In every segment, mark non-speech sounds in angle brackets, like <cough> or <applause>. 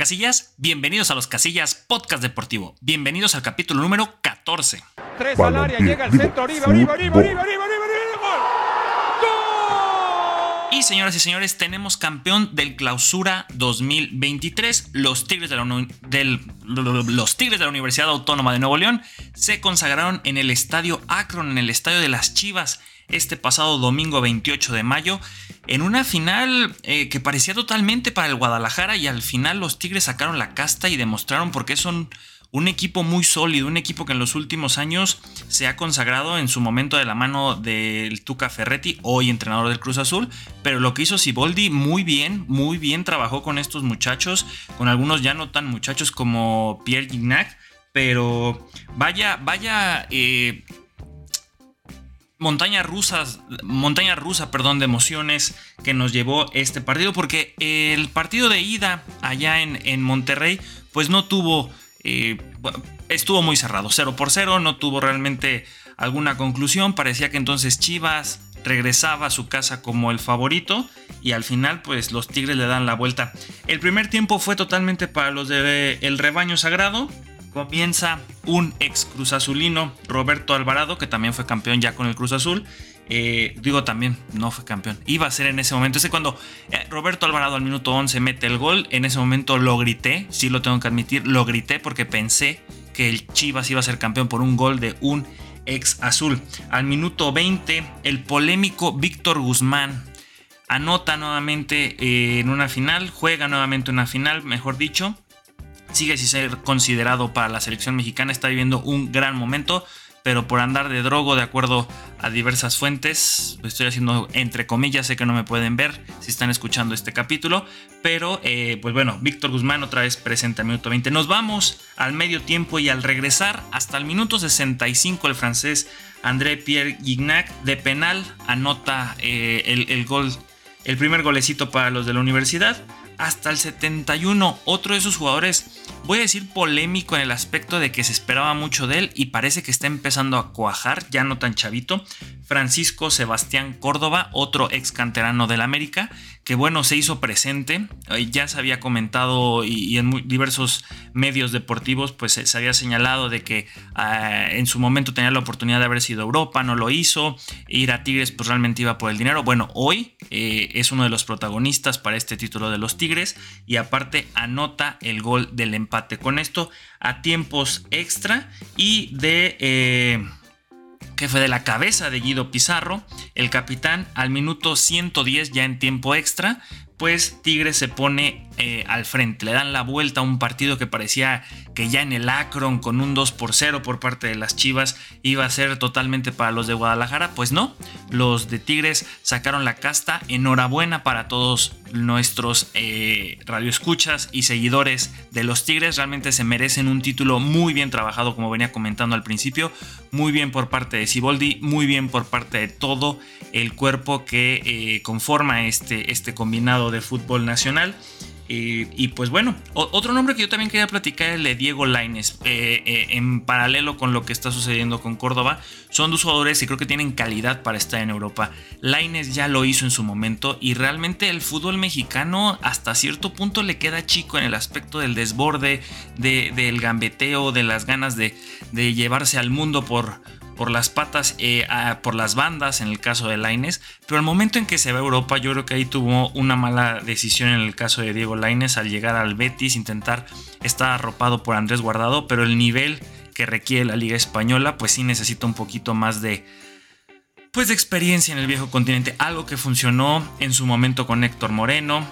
Casillas, bienvenidos a los Casillas Podcast Deportivo, bienvenidos al capítulo número 14. Tres al área, llega el centro, Oribe, Oribe, Oribe, Oribe, Oribe, Oribe, Y señoras y señores, tenemos campeón del clausura 2023. Los Tigres de, la, del, los Tigres de la Universidad Autónoma de Nuevo León se consagraron en el estadio Akron, en el estadio de las Chivas, este pasado domingo 28 de mayo, en una final eh, que parecía totalmente para el Guadalajara y al final los Tigres sacaron la casta y demostraron por qué son un equipo muy sólido, un equipo que en los últimos años se ha consagrado en su momento de la mano del Tuca Ferretti, hoy entrenador del Cruz Azul, pero lo que hizo Siboldi muy bien, muy bien trabajó con estos muchachos, con algunos ya no tan muchachos como Pierre Gignac, pero vaya, vaya eh, montaña rusas, montaña rusa, perdón, de emociones que nos llevó este partido, porque el partido de ida allá en, en Monterrey, pues no tuvo estuvo muy cerrado, 0 por 0, no tuvo realmente alguna conclusión, parecía que entonces Chivas regresaba a su casa como el favorito y al final pues los Tigres le dan la vuelta. El primer tiempo fue totalmente para los de el rebaño sagrado. Comienza un ex Cruz Azulino, Roberto Alvarado, que también fue campeón ya con el Cruz Azul, eh, digo también, no fue campeón. Iba a ser en ese momento. Ese cuando eh, Roberto Alvarado al minuto 11 mete el gol, en ese momento lo grité, sí lo tengo que admitir, lo grité porque pensé que el Chivas iba a ser campeón por un gol de un ex azul. Al minuto 20, el polémico Víctor Guzmán anota nuevamente eh, en una final, juega nuevamente una final, mejor dicho. Sigue sin ser considerado para la selección mexicana, está viviendo un gran momento pero por andar de drogo, de acuerdo a diversas fuentes, lo estoy haciendo entre comillas, sé que no me pueden ver si están escuchando este capítulo, pero eh, pues bueno, Víctor Guzmán otra vez presente al minuto 20. Nos vamos al medio tiempo y al regresar hasta el minuto 65 el francés André Pierre Gignac de penal anota eh, el, el gol, el primer golecito para los de la universidad hasta el 71. Otro de esos jugadores, voy a decir polémico en el aspecto de que se esperaba mucho de él y parece que está empezando a cuajar, ya no tan chavito. Francisco Sebastián Córdoba, otro ex canterano del América, que bueno, se hizo presente, ya se había comentado y, en diversos medios deportivos, pues se había señalado de que ah, en su momento tenía la oportunidad de haber sido Europa, no lo hizo, ir a Tigres pues realmente iba por el dinero. Bueno, hoy eh, es uno de los protagonistas para este título de los Tigres y aparte anota el gol del empate. Con esto a tiempos extra y de... Eh, que fue de la cabeza de Guido Pizarro, el capitán al minuto 110 ya en tiempo extra, pues Tigres se pone eh, al frente, le dan la vuelta a un partido que parecía que ya en el Akron con un 2 por 0 por parte de las Chivas iba a ser totalmente para los de Guadalajara, pues no, los de Tigres sacaron la casta, enhorabuena para todos nuestros eh, radioescuchas y seguidores de los Tigres, realmente se merecen un título muy bien trabajado como venía comentando al principio, muy bien por parte de Siboldi, muy bien por parte de todo el cuerpo que eh, conforma este, este combinado de fútbol nacional. Y, pues bueno, otro nombre que yo también quería platicar es el de Diego Laines. Eh, eh, en paralelo con lo que está sucediendo con Córdoba, son dos jugadores que creo que tienen calidad para estar en Europa. Laines ya lo hizo en su momento y realmente el fútbol mexicano hasta cierto punto le queda chico en el aspecto del desborde, del gambeteo, de las ganas de llevarse al mundo por por las patas, eh, por las bandas en el caso de Laines, pero al momento en que se va a Europa yo creo que ahí tuvo una mala decisión en el caso de Diego Laines al llegar al Betis, intentar estar arropado por Andrés Guardado, pero el nivel que requiere la liga española pues sí necesita un poquito más de pues de experiencia en el viejo continente, algo que funcionó en su momento con Héctor Moreno,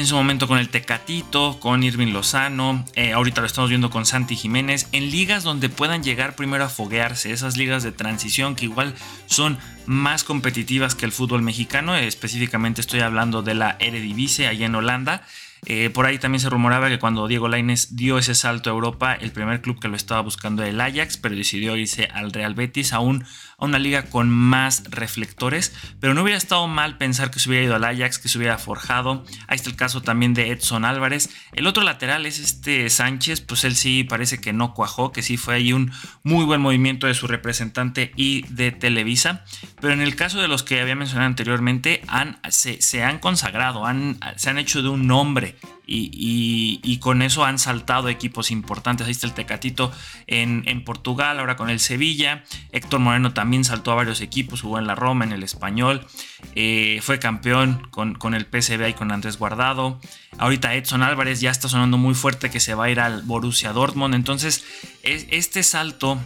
en su momento con el Tecatito, con Irving Lozano, eh, ahorita lo estamos viendo con Santi Jiménez, en ligas donde puedan llegar primero a foguearse, esas ligas de transición que igual son más competitivas que el fútbol mexicano, específicamente estoy hablando de la Eredivisie allá en Holanda. Eh, por ahí también se rumoraba que cuando Diego Laines dio ese salto a Europa, el primer club que lo estaba buscando era el Ajax, pero decidió irse al Real Betis, aún a una liga con más reflectores, pero no hubiera estado mal pensar que se hubiera ido al Ajax, que se hubiera forjado. Ahí está el caso también de Edson Álvarez. El otro lateral es este Sánchez, pues él sí parece que no cuajó, que sí fue ahí un muy buen movimiento de su representante y de Televisa. Pero en el caso de los que había mencionado anteriormente, han, se, han consagrado, han, se han hecho de un nombre 9. Y, con eso han saltado equipos importantes. Ahí está el Tecatito en, Portugal, ahora con el Sevilla. Héctor Moreno también saltó a varios equipos, jugó en la Roma, en el Español. Eh, fue campeón con, con el PSV y con Andrés Guardado. Ahorita Edson Álvarez ya está sonando muy fuerte que se va a ir al Borussia Dortmund. Entonces, este salto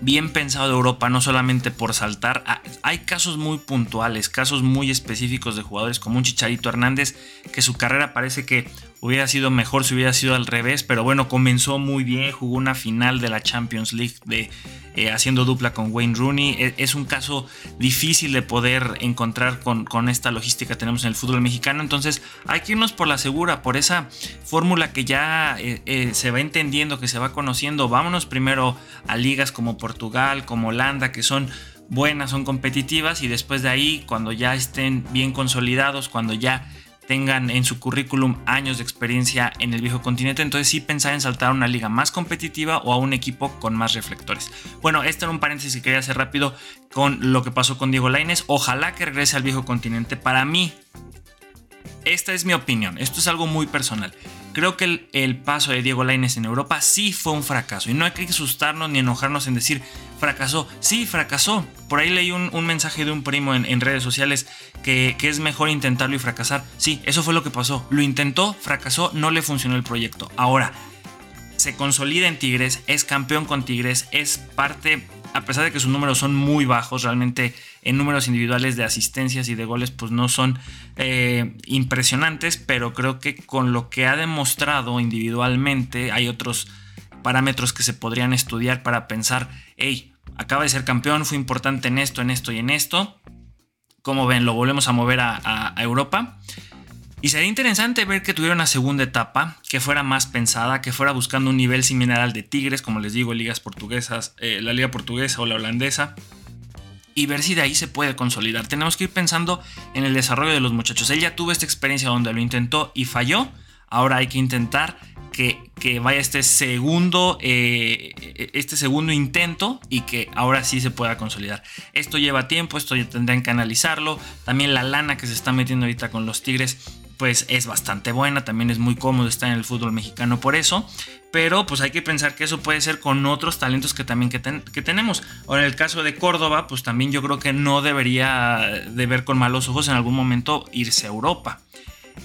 bien pensado de Europa, no solamente por saltar. Hay casos muy puntuales, casos muy específicos de jugadores como un Chicharito Hernández, que su carrera parece que hubiera sido mejor si hubiera sido al revés, pero bueno, comenzó muy bien, jugó una final de la Champions League de, eh, haciendo dupla con Wayne Rooney. E, es, un caso difícil de poder encontrar con, con, esta logística que tenemos en el fútbol mexicano, entonces hay que irnos por la segura, por esa fórmula que ya eh, eh, se va entendiendo, que se va conociendo. Vámonos primero a ligas como Portugal, como Holanda, que son buenas, son competitivas y después de ahí, cuando ya estén bien consolidados, cuando ya tengan en su currículum años de experiencia en el viejo continente, entonces sí pensar en saltar a una liga más competitiva o a un equipo con más reflectores. Bueno, este era un paréntesis que quería hacer rápido con lo que pasó con Diego Laines. Ojalá que regrese al viejo continente. Para mí, esta es mi opinión. Esto es algo muy personal. Creo que el, paso de Diego Laines en Europa sí fue un fracaso. Y no hay que asustarnos ni enojarnos en decir fracasó. Sí, fracasó. Por ahí leí un, mensaje de un primo en, redes sociales que, que, es mejor intentarlo y fracasar. Sí, eso fue lo que pasó. Lo intentó, fracasó, no le funcionó el proyecto. Ahora, se consolida en Tigres, es campeón con Tigres, es parte a pesar de que sus números son muy bajos, realmente en números individuales de asistencias y de goles, pues no son eh, impresionantes, pero creo que con lo que ha demostrado individualmente hay otros parámetros que se podrían estudiar para pensar, hey, acaba de ser campeón, fue importante en esto, en esto y en esto. Como ven, lo volvemos a mover a Europa. Y sería interesante ver que tuviera una segunda etapa, que fuera más pensada, que fuera buscando un nivel similar al de Tigres, como les digo, ligas portuguesas, eh, la liga portuguesa o la holandesa, y ver si de ahí se puede consolidar. Tenemos que ir pensando en el desarrollo de los muchachos. Él ya tuvo esta experiencia donde lo intentó y falló, ahora hay que intentar que, que vaya este segundo, eh, este segundo intento y que ahora sí se pueda consolidar. Esto lleva tiempo, esto ya tendrán que analizarlo. También la lana que se está metiendo ahorita con los Tigres pues es bastante buena, también es muy cómodo estar en el fútbol mexicano por eso, pero pues hay que pensar que eso puede ser con otros talentos que también que, tenemos. O en el caso de Córdoba, pues también yo creo que no debería de ver con malos ojos en algún momento irse a Europa.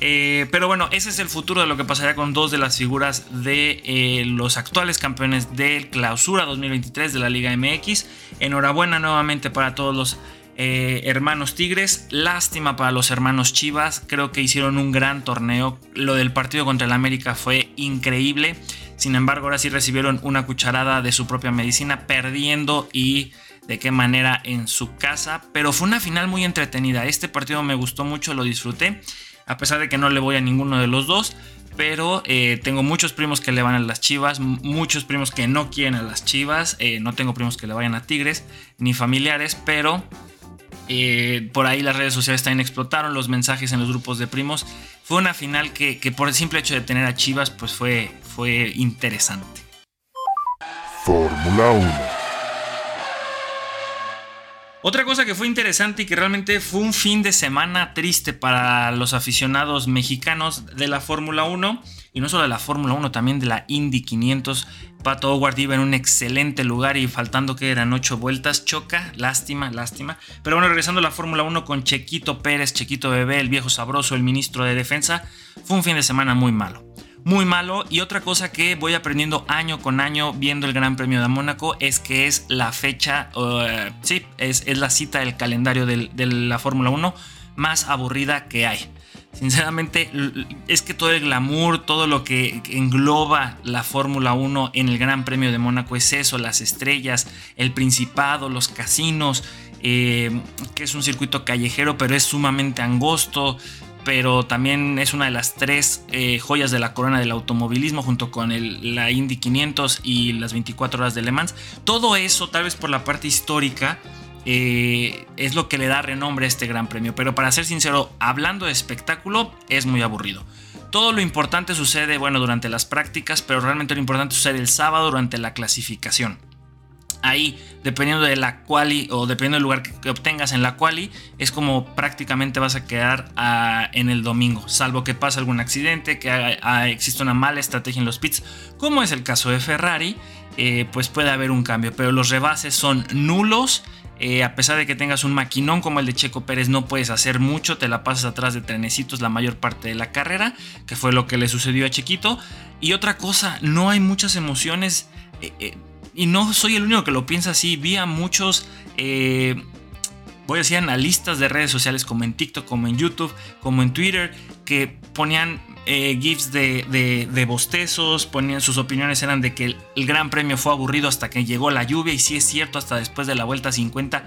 Eh, pero bueno, ese es el futuro de lo que pasaría con dos de las figuras de eh, los actuales campeones del Clausura 2023 de la Liga MX. Enhorabuena nuevamente para todos los eh, hermanos Tigres. Lástima para los hermanos Chivas. Creo que hicieron un gran torneo. Lo del partido contra el América fue increíble. Sin embargo, ahora sí recibieron una cucharada de su propia medicina, perdiendo y de qué manera en su casa. Pero fue una final muy entretenida. Este partido me gustó mucho, lo disfruté. A pesar de que no le voy a ninguno de los dos. Pero eh, tengo muchos primos que le van a las chivas, muchos primos que no quieren a las chivas. Eh, no tengo primos que le vayan a tigres, ni familiares, pero eh, por ahí las redes sociales también explotaron, los mensajes en los grupos de primos. Fue una final que, por el simple hecho de tener a Chivas, pues fue, fue interesante. Fórmula 1 otra cosa que fue interesante y que realmente fue un fin de semana triste para los aficionados mexicanos de la Fórmula 1 y no solo de la Fórmula 1, también de la Indy 500. Pato Howard iba en un excelente lugar y faltando que eran 8 vueltas, choca, lástima, lástima. Pero bueno, regresando a la Fórmula 1 con Chequito Pérez, Chequito Bebé, el viejo sabroso, el ministro de Defensa, fue un fin de semana muy malo muy malo. Y otra cosa que voy aprendiendo año con año viendo el Gran Premio de Mónaco es que es la fecha, uh, sí, es, la cita del calendario de la Fórmula 1 más aburrida que hay. Sinceramente, es que todo el glamour, todo lo que engloba la Fórmula 1 en el Gran Premio de Mónaco es eso, las estrellas, el principado, los casinos, eh, que es un circuito callejero, pero es sumamente angosto pero también es una de las tres eh, joyas de la corona del automovilismo junto con la Indy 500 y las 24 horas de Le Mans. Todo eso, tal vez por la parte histórica, eh, es lo que le da renombre a este gran premio. Pero para ser sincero, hablando de espectáculo, es muy aburrido. Todo lo importante sucede, bueno, durante las prácticas, pero realmente lo importante sucede el sábado durante la clasificación. ahí, dependiendo de la quali o dependiendo del lugar que, obtengas en la quali, es como prácticamente vas a quedar ah, en el domingo, salvo que pase algún accidente, que exista una mala estrategia en los pits, como es el caso de Ferrari, eh, pues puede haber un cambio, pero los rebases son nulos. Eh, a pesar de que tengas un maquinón como el de Checo Pérez, no puedes hacer mucho, te la pasas atrás de trenecitos la mayor parte de la carrera, que fue lo que le sucedió a Chiquito. Y otra cosa, no hay muchas emociones. Eh, y no soy el único que lo piensa así. Vi a muchos, eh, voy a decir, analistas de redes sociales como en TikTok, como en YouTube, como en Twitter, que ponían eh, GIFs de, de, bostezos, ponían sus opiniones eran de que el, Gran Premio fue aburrido hasta que llegó la lluvia y si es cierto, hasta después de la vuelta 50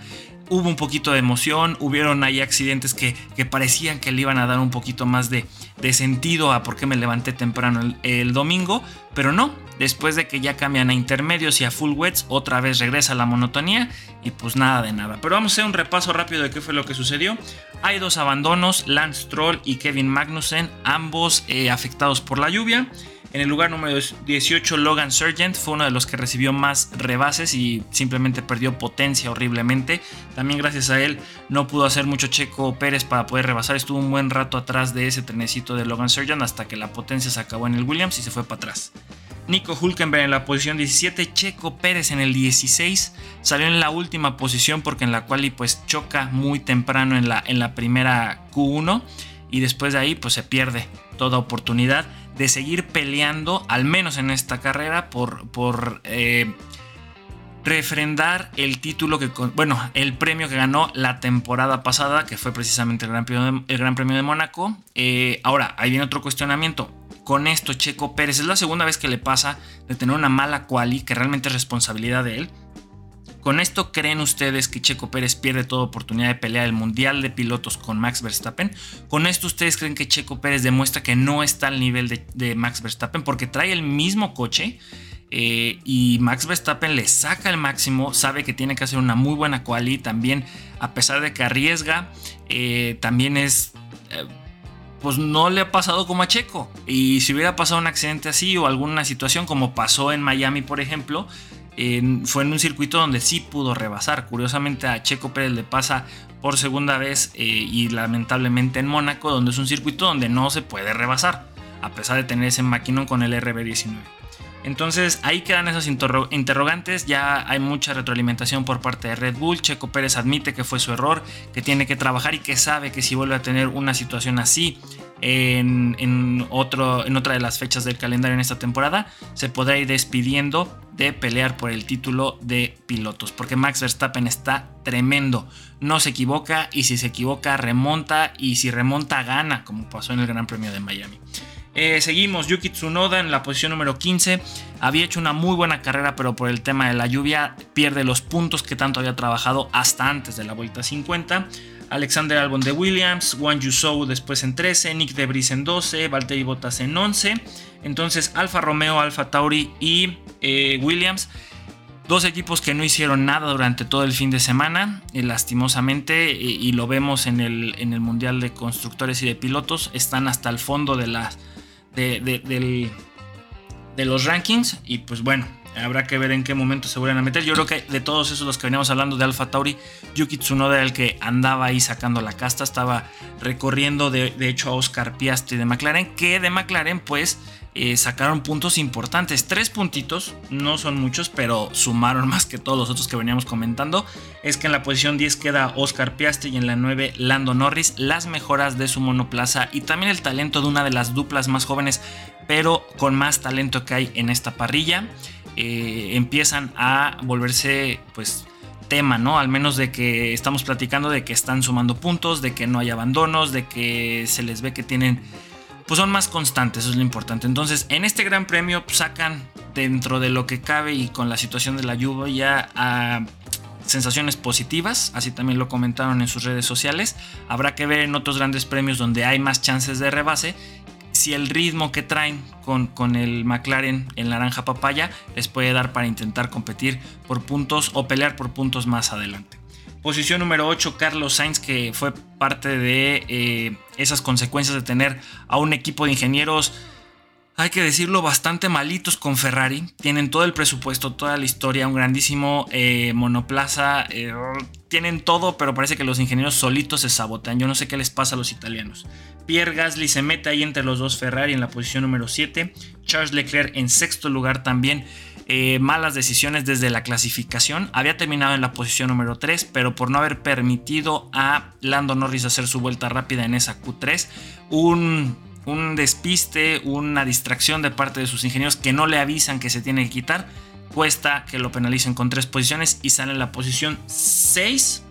hubo un poquito de emoción, hubieron ahí accidentes que, parecían que le iban a dar un poquito más de, sentido a por qué me levanté temprano el, domingo, pero no, después de que ya cambian a intermedios y a full wets, otra vez regresa la monotonía y pues nada de nada. Pero vamos a hacer un repaso rápido de qué fue lo que sucedió. Hay dos abandonos, Lance Troll y Kevin Magnussen, ambos eh, afectados por la lluvia. En el lugar número 18, Logan Sargent fue uno de los que recibió más rebases y simplemente perdió potencia horriblemente. También gracias a él no pudo hacer mucho Checo Pérez para poder rebasar. Estuvo un buen rato atrás de ese trenecito de Logan Sargent hasta que la potencia se acabó en el Williams y se fue para atrás. Nico Hulkenberg en la posición 17, Checo Pérez en el 16, salió en la última posición porque en la cual pues choca muy temprano en la, en la primera Q1 y después de ahí pues se pierde toda oportunidad de seguir peleando, al menos en esta carrera, por, por eh, refrendar el título que, bueno, el premio que ganó la temporada pasada, que fue precisamente el Gran Premio de, Gran Premio de Mónaco. Eh, ahora, ahí viene otro cuestionamiento. Con esto, Checo Pérez es la segunda vez que le pasa de tener una mala quali, que realmente es responsabilidad de él. ¿Con esto creen ustedes que Checo Pérez pierde toda oportunidad de pelear el Mundial de Pilotos con Max Verstappen? ¿Con esto ustedes creen que Checo Pérez demuestra que no está al nivel de, Max Verstappen? Porque trae el mismo coche eh, y Max Verstappen le saca el máximo, sabe que tiene que hacer una muy buena quali, también a pesar de que arriesga, eh, también es... Eh, pues no le ha pasado como a Checo. Y si hubiera pasado un accidente así o alguna situación como pasó en Miami, por ejemplo, fue en un circuito donde sí pudo rebasar. Curiosamente a Checo Pérez le pasa por segunda vez eh, y lamentablemente en Mónaco, donde es un circuito donde no se puede rebasar, a pesar de tener ese maquinón con el RB19. Entonces ahí quedan esos interrogantes, ya hay mucha retroalimentación por parte de Red Bull, Checo Pérez admite que fue su error, que tiene que trabajar y que sabe que si vuelve a tener una situación así en, otro, en otra de las fechas del calendario en esta temporada, se podrá ir despidiendo de pelear por el título de pilotos, porque Max Verstappen está tremendo, no se equivoca y si se equivoca remonta y si remonta gana, como pasó en el Gran Premio de Miami. Eh, seguimos, Yuki Tsunoda en la posición número 15. Había hecho una muy buena carrera, pero por el tema de la lluvia pierde los puntos que tanto había trabajado hasta antes de la vuelta 50. Alexander Albon de Williams, Juan Yusou después en 13, Nick Debris en 12, Valtteri Bottas en 11. Entonces Alfa Romeo, Alfa Tauri y eh, Williams Dos equipos que no hicieron nada durante todo el fin de semana, eh, lastimosamente, y, lo vemos en el, en el, Mundial de Constructores y de Pilotos, están hasta el fondo de, las de, de los rankings. Y pues bueno, Habrá que ver en qué momento se vuelven a meter. Yo creo que de todos esos los que veníamos hablando de Alfa Tauri, Yuki Tsunoda era el que andaba ahí sacando la casta, estaba recorriendo de, hecho a Oscar Piastri de McLaren, que de McLaren pues eh, sacaron puntos importantes. Tres puntitos, no son muchos, pero sumaron <laughs> más que todos los otros que veníamos comentando. Es que en la posición 10 queda Oscar Piastri y en la 9 Lando Norris. Las mejoras de su monoplaza y también el talento de una de las duplas más jóvenes, pero con más talento que hay en esta parrilla. Eh, empiezan a volverse pues tema, ¿no? Al menos de que estamos platicando de que están sumando puntos, de que no hay abandonos, de que se les ve que tienen, pues son más constantes, eso es lo importante. Entonces, en este gran premio pues, sacan dentro de lo que cabe y con la situación de la lluvia a sensaciones positivas, así también lo comentaron en sus redes sociales. Habrá que ver en otros grandes premios donde hay más chances de rebase si el ritmo que traen con, con, el McLaren en naranja papaya les puede dar para intentar competir por puntos o pelear por puntos más adelante. Posición número 8, Carlos Sainz, que fue parte de eh, esas consecuencias de tener a un equipo de ingenieros hay que decirlo, bastante malitos con Ferrari. Tienen todo el presupuesto, toda la historia, un grandísimo eh, monoplaza. Eh, tienen todo, pero parece que los ingenieros solitos se sabotean. Yo no sé qué les pasa a los italianos. Pierre Gasly se mete ahí entre los dos Ferrari en la posición número 7. Charles Leclerc en sexto lugar también. Eh, malas decisiones desde la clasificación. Había terminado en la posición número 3, pero por no haber permitido a Lando Norris hacer su vuelta rápida en esa Q3, un, un despiste, una distracción de parte de sus ingenieros que no le avisan que se tiene que quitar, cuesta que lo penalicen con tres posiciones y sale en la posición 6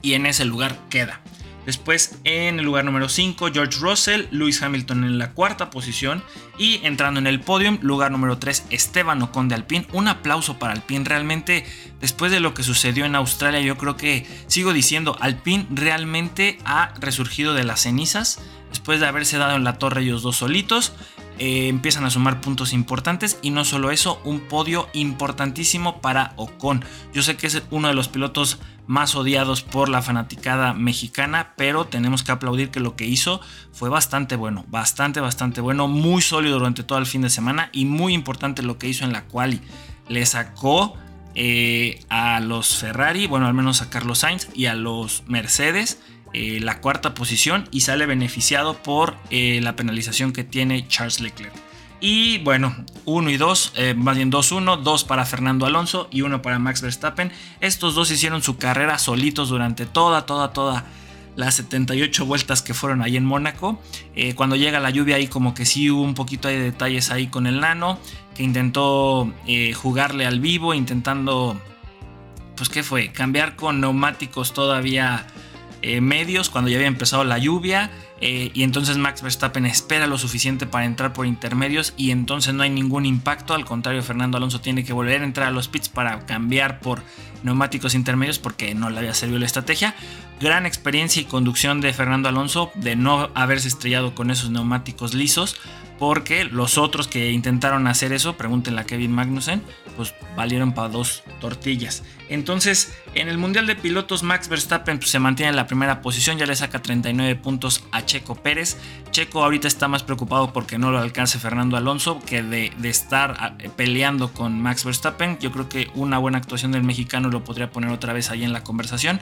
y en ese lugar queda. Después en el lugar número 5, George Russell, Lewis Hamilton en la cuarta posición y entrando en el podium, lugar número 3, Esteban Ocon de Alpine. Un aplauso para Alpine, realmente después de lo que sucedió en Australia, yo creo que sigo diciendo, Alpine realmente ha resurgido de las cenizas después de haberse dado en la torre ellos dos solitos. Eh, empiezan a sumar puntos importantes y no solo eso, un podio importantísimo para Ocon. Yo sé que es uno de los pilotos más odiados por la fanaticada mexicana, pero tenemos que aplaudir que lo que hizo fue bastante bueno, bastante, bastante bueno, muy sólido durante todo el fin de semana y muy importante lo que hizo en la quali. Le sacó eh, a los Ferrari, bueno, al menos a Carlos Sainz y a los Mercedes eh, la cuarta posición y sale beneficiado por eh, la penalización que tiene Charles Leclerc. Y bueno, 1 y 2, eh, más bien 2-1, 2 para Fernando Alonso y 1 para Max Verstappen. Estos dos hicieron su carrera solitos durante toda, toda, toda las 78 vueltas que fueron ahí en Mónaco. cuando llega la lluvia ahí como que sí hubo un poquito de detalles ahí con el nano, que intentó jugarle al vivo, intentando, pues qué fue, cambiar con neumáticos todavía eh, medios cuando ya había empezado la lluvia. Eh, y entonces Max Verstappen espera lo suficiente para entrar por intermedios y entonces no hay ningún impacto. Al contrario, Fernando Alonso tiene que volver a entrar a los pits para cambiar por neumáticos intermedios porque no le había servido la estrategia. Gran experiencia y conducción de Fernando Alonso de no haberse estrellado con esos neumáticos lisos porque los otros que intentaron hacer eso, pregúntenle a Kevin Magnussen, pues valieron para dos tortillas. Entonces, en el Mundial de Pilotos, Max Verstappen pues, se mantiene en la primera posición, ya le saca 39 puntos a Checo Pérez. Checo ahorita está más preocupado porque no lo alcance Fernando Alonso que de, estar ah, peleando con Max Verstappen. Yo creo que una buena actuación del mexicano lo podría poner otra vez ahí en la conversación.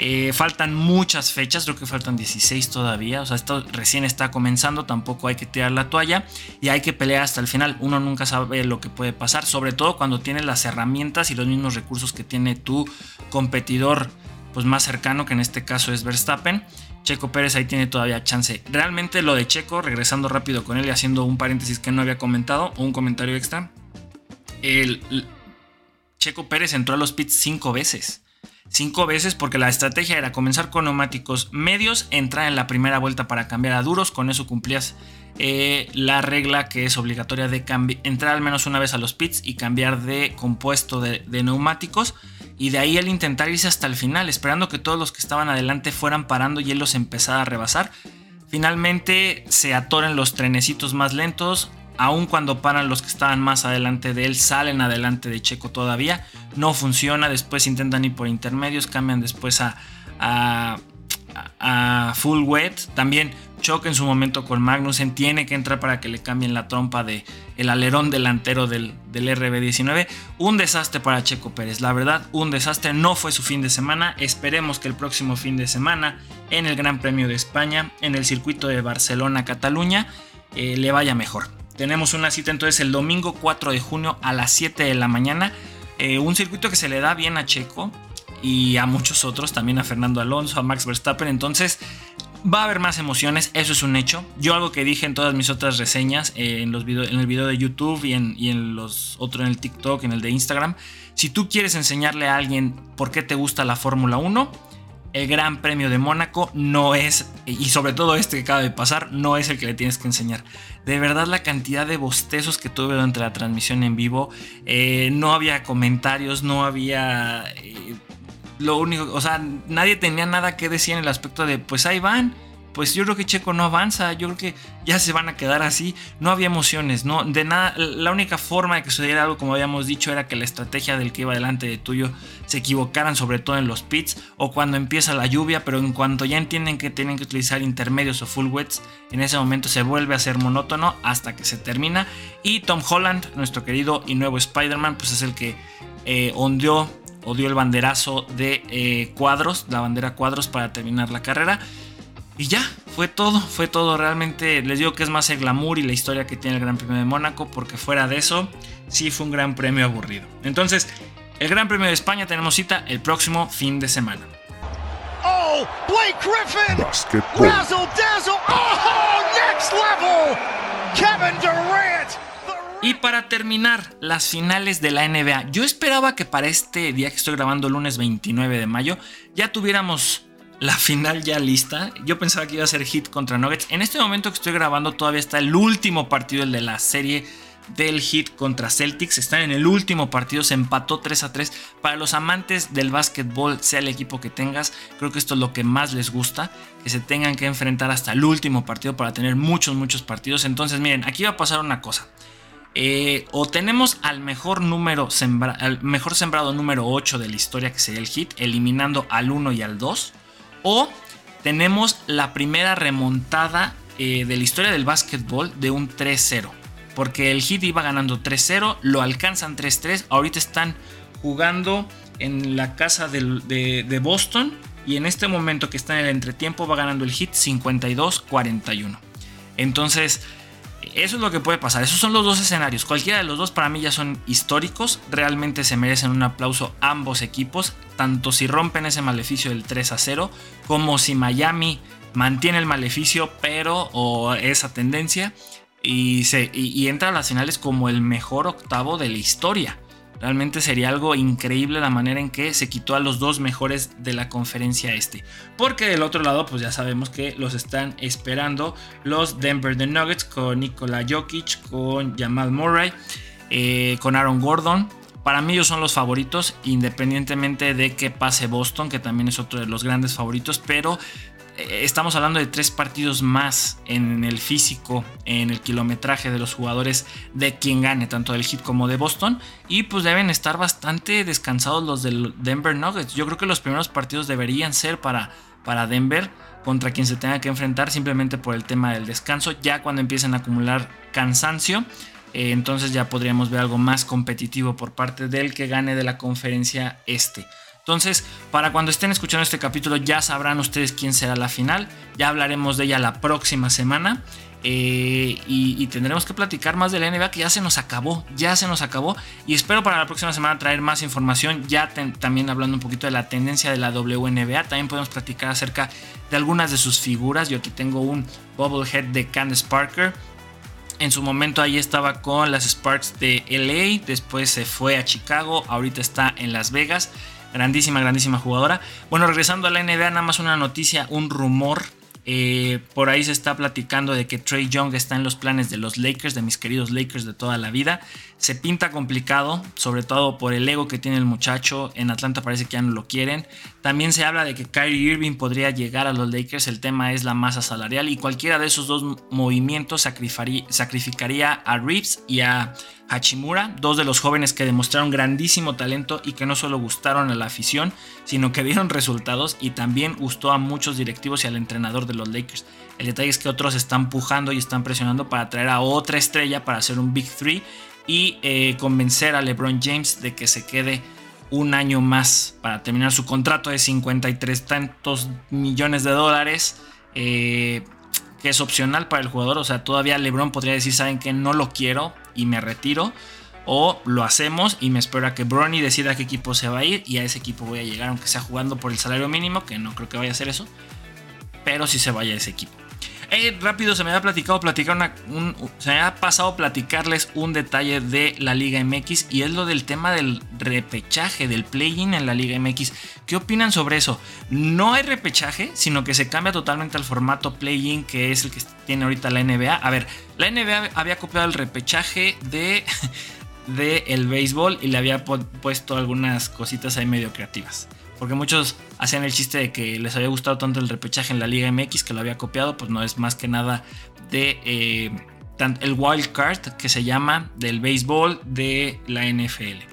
Eh, faltan muchas fechas, creo que faltan 16 todavía. O sea, esto recién está comenzando, tampoco hay que tirar la toalla y hay que pelear hasta el final. Uno nunca sabe lo que puede pasar, sobre todo cuando tienes las herramientas y los mismos recursos que tiene tu competidor pues, más cercano, que en este caso es Verstappen. Checo Pérez ahí tiene todavía chance. Realmente lo de Checo, regresando rápido con él y haciendo un paréntesis que no había comentado, o un comentario extra. El, Checo Pérez entró a los pits cinco veces cinco veces porque la estrategia era comenzar con neumáticos medios, entrar en la primera vuelta para cambiar a duros, con eso cumplías eh, la regla que es obligatoria de entrar al menos una vez a los pits y cambiar de compuesto de, neumáticos. Y de ahí el intentar irse hasta el final, esperando que todos los que estaban adelante fueran parando y él los empezara a rebasar. Finalmente se atoran los trenecitos más lentos, aun cuando paran los que estaban más adelante de él, salen adelante de Checo todavía. No funciona, después intentan ir por intermedios, cambian después a, a, full wet. También choca en su momento con Magnussen, tiene que entrar para que le cambien la trompa de el alerón delantero del, del RB19. Un desastre para Checo Pérez, la verdad, un desastre. No fue su fin de semana. Esperemos que el próximo fin de semana en el Gran Premio de España, en el circuito de Barcelona-Cataluña, eh, le vaya mejor. Tenemos una cita entonces el domingo 4 de junio a las 7 de la mañana. Eh, un circuito que se le da bien a Checo y a muchos otros, también a Fernando Alonso, a Max Verstappen. Entonces va a haber más emociones, eso es un hecho. Yo algo que dije en todas mis otras reseñas, eh, en, los en el video de YouTube y en, y en los otros en el TikTok, en el de Instagram. Si tú quieres enseñarle a alguien por qué te gusta la Fórmula 1, el Gran Premio de Mónaco no es, y sobre todo este que acaba de pasar, no es el que le tienes que enseñar. De verdad la cantidad de bostezos que tuve durante la transmisión en vivo, eh, no había comentarios, no había... Eh, lo único, o sea, nadie tenía nada que decir en el aspecto de, pues ahí van, pues yo creo que Checo no avanza, yo creo que ya se van a quedar así, no había emociones, no, de nada, la única forma de que sucediera algo como habíamos dicho era que la estrategia del que iba delante de tuyo se equivocaran sobre todo en los pits o cuando empieza la lluvia, pero en cuanto ya entienden que tienen que utilizar intermedios o full wets, en ese momento se vuelve a ser monótono hasta que se termina. Y Tom Holland, nuestro querido y nuevo Spider-Man, pues es el que eh, ondeó o dio el banderazo de eh, cuadros, la bandera cuadros para terminar la carrera. Y ya, fue todo, fue todo. Realmente les digo que es más el glamour y la historia que tiene el Gran Premio de Mónaco, porque fuera de eso, sí fue un Gran Premio aburrido. Entonces, el Gran Premio de España tenemos cita el próximo fin de semana. Oh, Blake Griffin! Razzle dazzle! Oh, next level! Kevin Durant! Y para terminar, las finales de la NBA. Yo esperaba que para este día que estoy grabando, lunes 29 de mayo, ya tuviéramos la final ya lista. Yo pensaba que iba a ser Hit contra Nuggets. En este momento que estoy grabando todavía está el último partido, el de la serie del Hit contra Celtics. Están en el último partido, se empató 3 a 3. Para los amantes del básquetbol, sea el equipo que tengas, creo que esto es lo que más les gusta, que se tengan que enfrentar hasta el último partido para tener muchos, muchos partidos. Entonces, miren, aquí va a pasar una cosa. Eh, o tenemos al mejor número al mejor sembrado número 8 de la historia que sería el hit, eliminando al 1 y al 2 o tenemos la primera remontada eh, de la historia del básquetbol de un 3-0. Porque el Heat iba ganando 3-0, lo alcanzan 3-3. Ahorita están jugando en la casa de, Boston. Y en este momento que está en el entretiempo va ganando el Heat 52-41. Entonces, eso es lo que puede pasar. Esos son los dos escenarios. Cualquiera de los dos para mí ya son históricos. Realmente se merecen un aplauso ambos equipos. Tanto si rompen ese maleficio del 3 a 0 como si Miami mantiene el maleficio pero o esa tendencia y, y entra a las finales como el mejor octavo de la historia. Realmente sería algo increíble la manera en que se quitó a los dos mejores de la conferencia este. Porque del otro lado, pues ya sabemos que los están esperando los Denver The Nuggets con Nikola Jokic, con Jamal Murray, eh, con Aaron Gordon. Para mí ellos son los favoritos, independientemente de que pase Boston, que también es otro de los grandes favoritos, pero estamos hablando de tres partidos más en el físico, en el kilometraje de los jugadores de quien gane, tanto del Heat como de Boston. Y pues deben estar bastante descansados los del Denver Nuggets. Yo creo que los primeros partidos deberían ser para, para Denver contra quien se tenga que enfrentar simplemente por el tema del descanso. Ya cuando empiecen a acumular cansancio, eh, entonces ya podríamos ver algo más competitivo por parte del que gane de la conferencia este. Entonces, para cuando estén escuchando este capítulo ya sabrán ustedes quién será la final. Ya hablaremos de ella la próxima semana. Eh, y, tendremos que platicar más de la NBA que ya se nos acabó, ya se nos acabó. Y espero para la próxima semana traer más información, ya también hablando un poquito de la tendencia de la WNBA. También podemos platicar acerca de algunas de sus figuras. Yo aquí tengo un Bubblehead de Candace Parker. En su momento ahí estaba con las Sparks de LA, después se fue a Chicago, ahorita está en Las Vegas. Grandísima, grandísima jugadora. Bueno, regresando a la NBA, nada más una noticia, un rumor. Eh, por ahí se está platicando de que Trey Young está en los planes de los Lakers, de mis queridos Lakers de toda la vida. Se pinta complicado, sobre todo por el ego que tiene el muchacho. En Atlanta parece que ya no lo quieren. También se habla de que Kyrie Irving podría llegar a los Lakers. El tema es la masa salarial y cualquiera de esos dos movimientos sacrificaría a Reeves y a Hachimura, dos de los jóvenes que demostraron grandísimo talento y que no solo gustaron a la afición, sino que dieron resultados y también gustó a muchos directivos y al entrenador de los Lakers. El detalle es que otros están pujando y están presionando para traer a otra estrella para hacer un Big Three y eh, convencer a LeBron James de que se quede un año más para terminar su contrato de 53 tantos millones de dólares. Eh, que es opcional para el jugador. O sea, todavía LeBron podría decir, saben que no lo quiero, y me retiro. O lo hacemos y me espero a que Bronny decida a qué equipo se va a ir y a ese equipo voy a llegar, aunque sea jugando por el salario mínimo, que no creo que vaya a hacer eso. Pero si se vaya a ese equipo. Eh, rápido, se me ha platicado se me ha pasado platicarles un detalle de la Liga MX y es lo del tema del repechaje, del play-in en la Liga MX. ¿Qué opinan sobre eso? No hay repechaje, sino que se cambia totalmente al formato play-in que es el que tiene ahorita la NBA. A ver, la NBA había copiado el repechaje de, <laughs> de el béisbol y le había puesto algunas cositas ahí medio creativas. Porque muchos hacían el chiste de que les había gustado tanto el repechaje en la Liga MX que lo había copiado, pues no es más que nada eh, el wild card que se llama del béisbol de la NFL.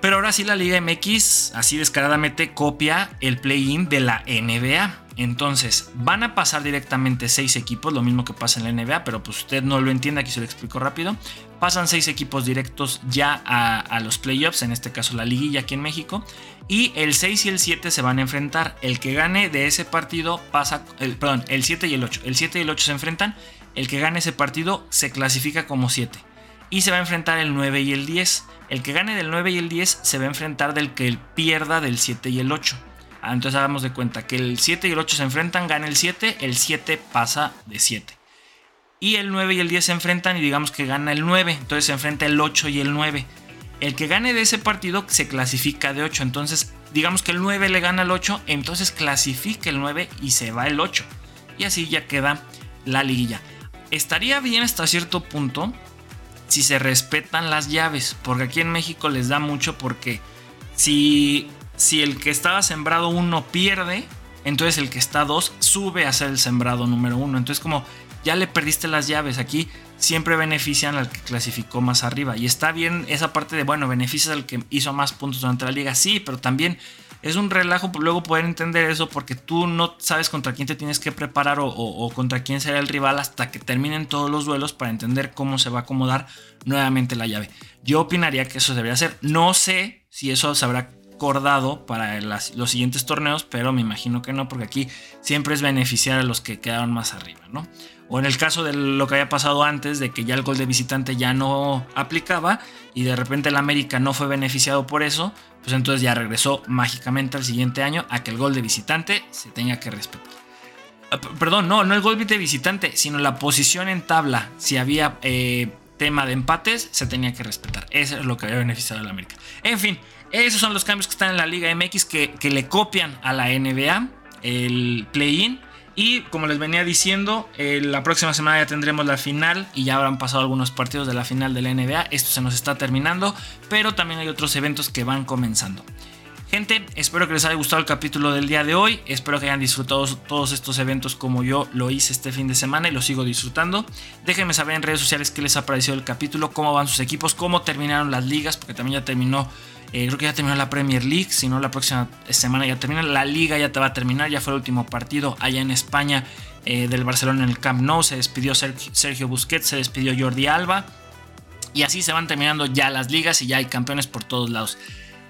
Pero ahora sí la Liga MX así descaradamente copia el play-in de la NBA. Entonces, van a pasar directamente seis equipos, lo mismo que pasa en la NBA, pero pues usted no lo entiende, aquí se lo explico rápido. Pasan seis equipos directos ya a, los playoffs, en este caso la liguilla aquí en México. Y el 6 y el 7 se van a enfrentar. El que gane de ese partido pasa, el, perdón, el 7 y el 8. El 7 y el 8 se enfrentan. El que gane ese partido se clasifica como 7. Y se va a enfrentar el 9 y el 10. El que gane del 9 y el 10 se va a enfrentar del que pierda del 7 y el 8. Ah, entonces hagamos de cuenta que el 7 y el 8 se enfrentan, gana el 7, el 7 pasa de 7. Y el 9 y el 10 se enfrentan y digamos que gana el 9, entonces se enfrenta el 8 y el 9. El que gane de ese partido se clasifica de 8, entonces digamos que el 9 le gana al 8, entonces clasifica el 9 y se va el 8. Y así ya queda la liguilla. Estaría bien hasta cierto punto si se respetan las llaves, porque aquí en México les da mucho porque si si el que estaba sembrado 1 pierde, entonces el que está 2 sube a ser el sembrado número 1. Entonces como ya le perdiste las llaves aquí, siempre benefician al que clasificó más arriba. Y está bien esa parte de, bueno, beneficias al que hizo más puntos durante la liga, sí, pero también es un relajo luego poder entender eso porque tú no sabes contra quién te tienes que preparar o, o, contra quién será el rival hasta que terminen todos los duelos para entender cómo se va a acomodar nuevamente la llave. Yo opinaría que eso debería ser. No sé si eso se habrá acordado para los siguientes torneos, pero me imagino que no, porque aquí siempre es beneficiar a los que quedaron más arriba, ¿no? O en el caso de lo que había pasado antes, de que ya el gol de visitante ya no aplicaba y de repente el América no fue beneficiado por eso, pues entonces ya regresó mágicamente al siguiente año a que el gol de visitante se tenga que respetar. Ah, perdón, no, no el gol de visitante, sino la posición en tabla. Si había eh, tema de empates, se tenía que respetar. Eso es lo que había beneficiado al América. En fin, esos son los cambios que están en la Liga MX que, le copian a la NBA, el play-in. Y como les venía diciendo, eh, la próxima semana ya tendremos la final y ya habrán pasado algunos partidos de la final de la NBA. Esto se nos está terminando, pero también hay otros eventos que van comenzando. Gente, espero que les haya gustado el capítulo del día de hoy. Espero que hayan disfrutado todos estos eventos como yo lo hice este fin de semana y lo sigo disfrutando. Déjenme saber en redes sociales qué les ha parecido el capítulo, cómo van sus equipos, cómo terminaron las ligas, porque también ya terminó eh, creo que ya terminó la Premier League, si no la próxima semana ya termina. La liga ya te va a terminar, ya fue el último partido allá en España eh, del Barcelona en el Camp Nou. Se despidió Sergio Busquets, se despidió Jordi Alba. Y así se van terminando ya las ligas y ya hay campeones por todos lados.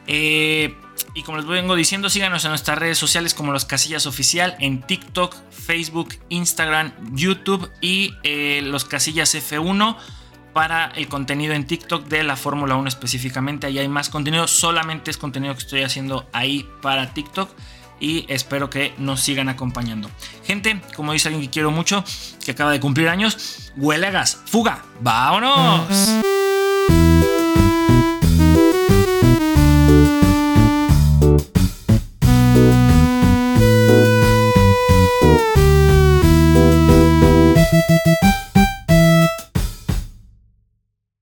Eh, y como les vengo diciendo, síganos en nuestras redes sociales como los Casillas Oficial en TikTok, Facebook, Instagram, YouTube y los Casillas F1 para el contenido en TikTok de la Fórmula 1 específicamente. Ahí hay más contenido, solamente es contenido que estoy haciendo ahí para TikTok y espero que nos sigan acompañando. Gente, como dice alguien que quiero mucho, que acaba de cumplir años, huelegas, fuga, vámonos.